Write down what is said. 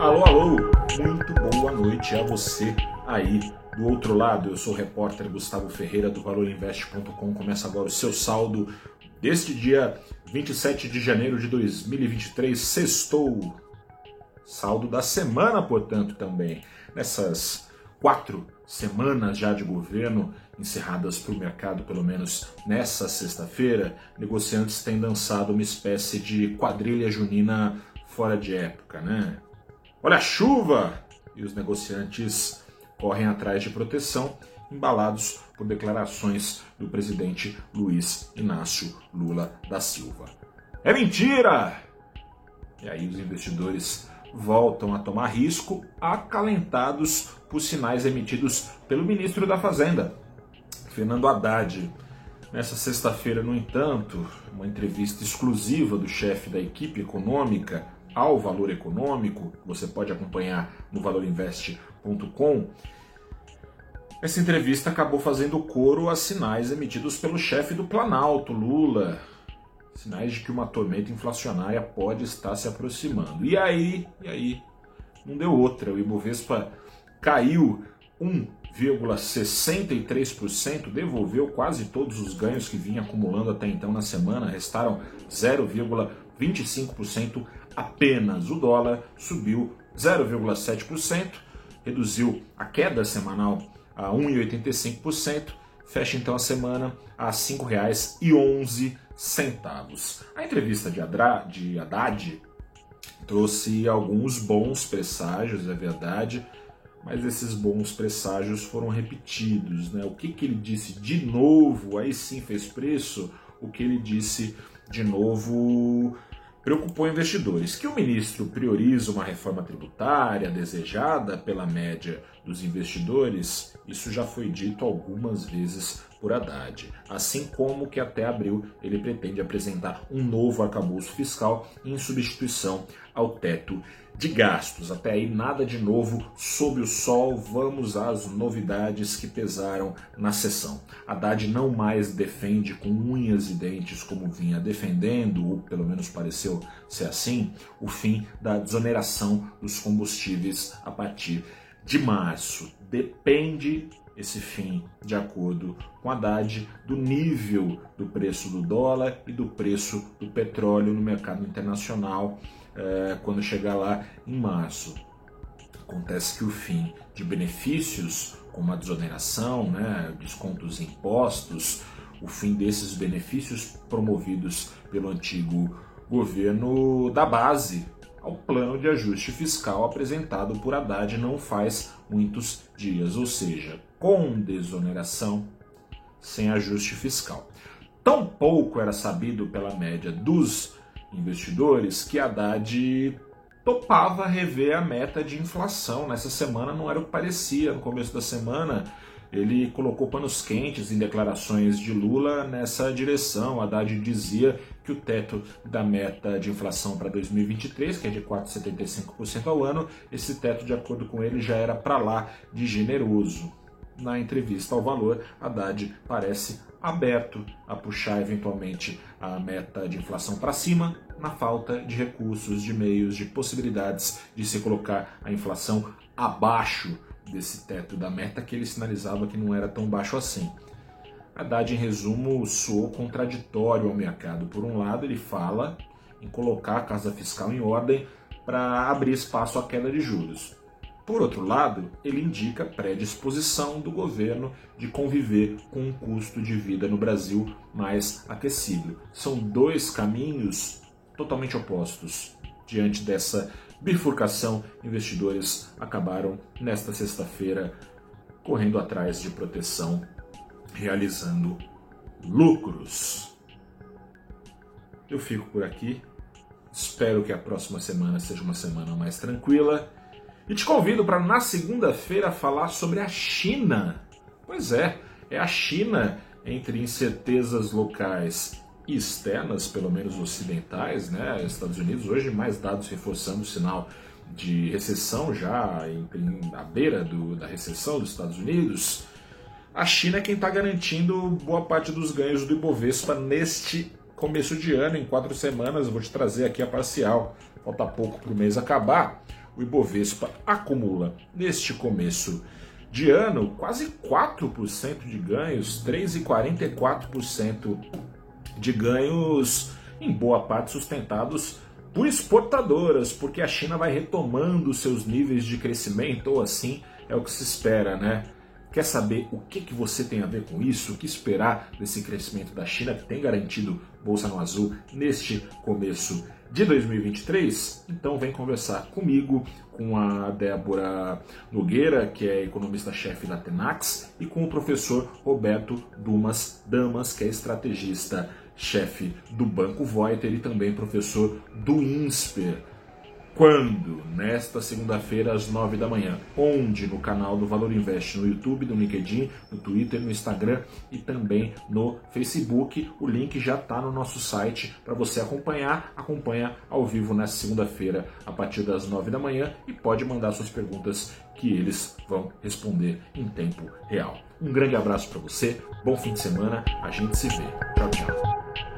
Alô, alô, muito boa noite a você aí do outro lado. Eu sou o repórter Gustavo Ferreira do ValorInvest.com. Começa agora o seu saldo deste dia 27 de janeiro de 2023, sextou. Saldo da semana, portanto, também. Nessas quatro semanas já de governo, encerradas para o mercado, pelo menos nessa sexta-feira, negociantes têm dançado uma espécie de quadrilha junina fora de época, né? Olha a chuva! E os negociantes correm atrás de proteção, embalados por declarações do presidente Luiz Inácio Lula da Silva. É mentira! E aí os investidores voltam a tomar risco, acalentados por sinais emitidos pelo ministro da Fazenda, Fernando Haddad. Nessa sexta-feira, no entanto, uma entrevista exclusiva do chefe da equipe econômica ao Valor Econômico, você pode acompanhar no valorinvest.com. Essa entrevista acabou fazendo coro a sinais emitidos pelo chefe do Planalto, Lula, sinais de que uma tormenta inflacionária pode estar se aproximando. E aí, e aí, não deu outra. O Ibovespa caiu 1,63%, devolveu quase todos os ganhos que vinha acumulando até então na semana, restaram 0,25% apenas. O dólar subiu 0,7%, reduziu a queda semanal a 1,85%, fecha então a semana a R$ 5,11 centavos. A entrevista de, Adra, de Haddad trouxe alguns bons presságios, é verdade, mas esses bons presságios foram repetidos. Né? O que, que ele disse de novo, aí sim fez preço, o que ele disse de novo preocupou investidores. Que o ministro prioriza uma reforma tributária desejada pela média dos investidores, isso já foi dito algumas vezes por Haddad. Assim como que até abril ele pretende apresentar um novo arcabouço fiscal em substituição ao teto de gastos. Até aí nada de novo sob o sol, vamos às novidades que pesaram na sessão. Haddad não mais defende com unhas e dentes como vinha defendendo, ou pelo menos pareceu ser assim, o fim da desoneração dos combustíveis a partir de março. Depende esse fim de acordo com Haddad do nível do preço do dólar e do preço do petróleo no mercado internacional é, quando chegar lá em março. Acontece que o fim de benefícios, como a desoneração, né, descontos impostos, o fim desses benefícios promovidos pelo antigo governo da base ao plano de ajuste fiscal apresentado por Haddad não faz muitos dias, ou seja, com desoneração, sem ajuste fiscal. Tão pouco era sabido pela média dos investidores que Haddad topava rever a meta de inflação. Nessa semana não era o que parecia. No começo da semana, ele colocou panos quentes em declarações de Lula nessa direção. Haddad dizia que o teto da meta de inflação para 2023, que é de 4,75% ao ano, esse teto, de acordo com ele, já era para lá de generoso. Na entrevista ao Valor, Haddad parece aberto a puxar eventualmente a meta de inflação para cima, na falta de recursos, de meios, de possibilidades de se colocar a inflação abaixo desse teto da meta que ele sinalizava que não era tão baixo assim. Haddad, em resumo, soou contraditório ao mercado. Por um lado, ele fala em colocar a casa fiscal em ordem para abrir espaço à queda de juros. Por outro lado, ele indica predisposição do governo de conviver com um custo de vida no Brasil mais aquecido. São dois caminhos totalmente opostos. Diante dessa bifurcação, investidores acabaram nesta sexta-feira correndo atrás de proteção, realizando lucros. Eu fico por aqui. Espero que a próxima semana seja uma semana mais tranquila e te convido para na segunda-feira falar sobre a China. Pois é, é a China entre incertezas locais e externas, pelo menos ocidentais, né? Estados Unidos hoje mais dados reforçando o sinal de recessão já em, em, à beira do, da recessão dos Estados Unidos. A China é quem está garantindo boa parte dos ganhos do Ibovespa neste começo de ano, em quatro semanas. Eu vou te trazer aqui a parcial, falta pouco para o mês acabar. O Ibovespa acumula neste começo de ano quase 4% de ganhos, 3,44% de ganhos, em boa parte sustentados por exportadoras, porque a China vai retomando seus níveis de crescimento, ou assim é o que se espera, né? Quer saber o que, que você tem a ver com isso? O que esperar desse crescimento da China que tem garantido Bolsa no Azul neste começo de 2023? Então vem conversar comigo, com a Débora Nogueira, que é economista-chefe da Tenax, e com o professor Roberto Dumas Damas, que é estrategista-chefe do Banco Voiter e também professor do INSPER. Quando? Nesta segunda-feira, às nove da manhã. Onde? No canal do Valor Invest, no YouTube, no LinkedIn, no Twitter, no Instagram e também no Facebook. O link já está no nosso site para você acompanhar. Acompanha ao vivo nesta segunda-feira, a partir das nove da manhã, e pode mandar suas perguntas que eles vão responder em tempo real. Um grande abraço para você, bom fim de semana, a gente se vê. Tchau, tchau.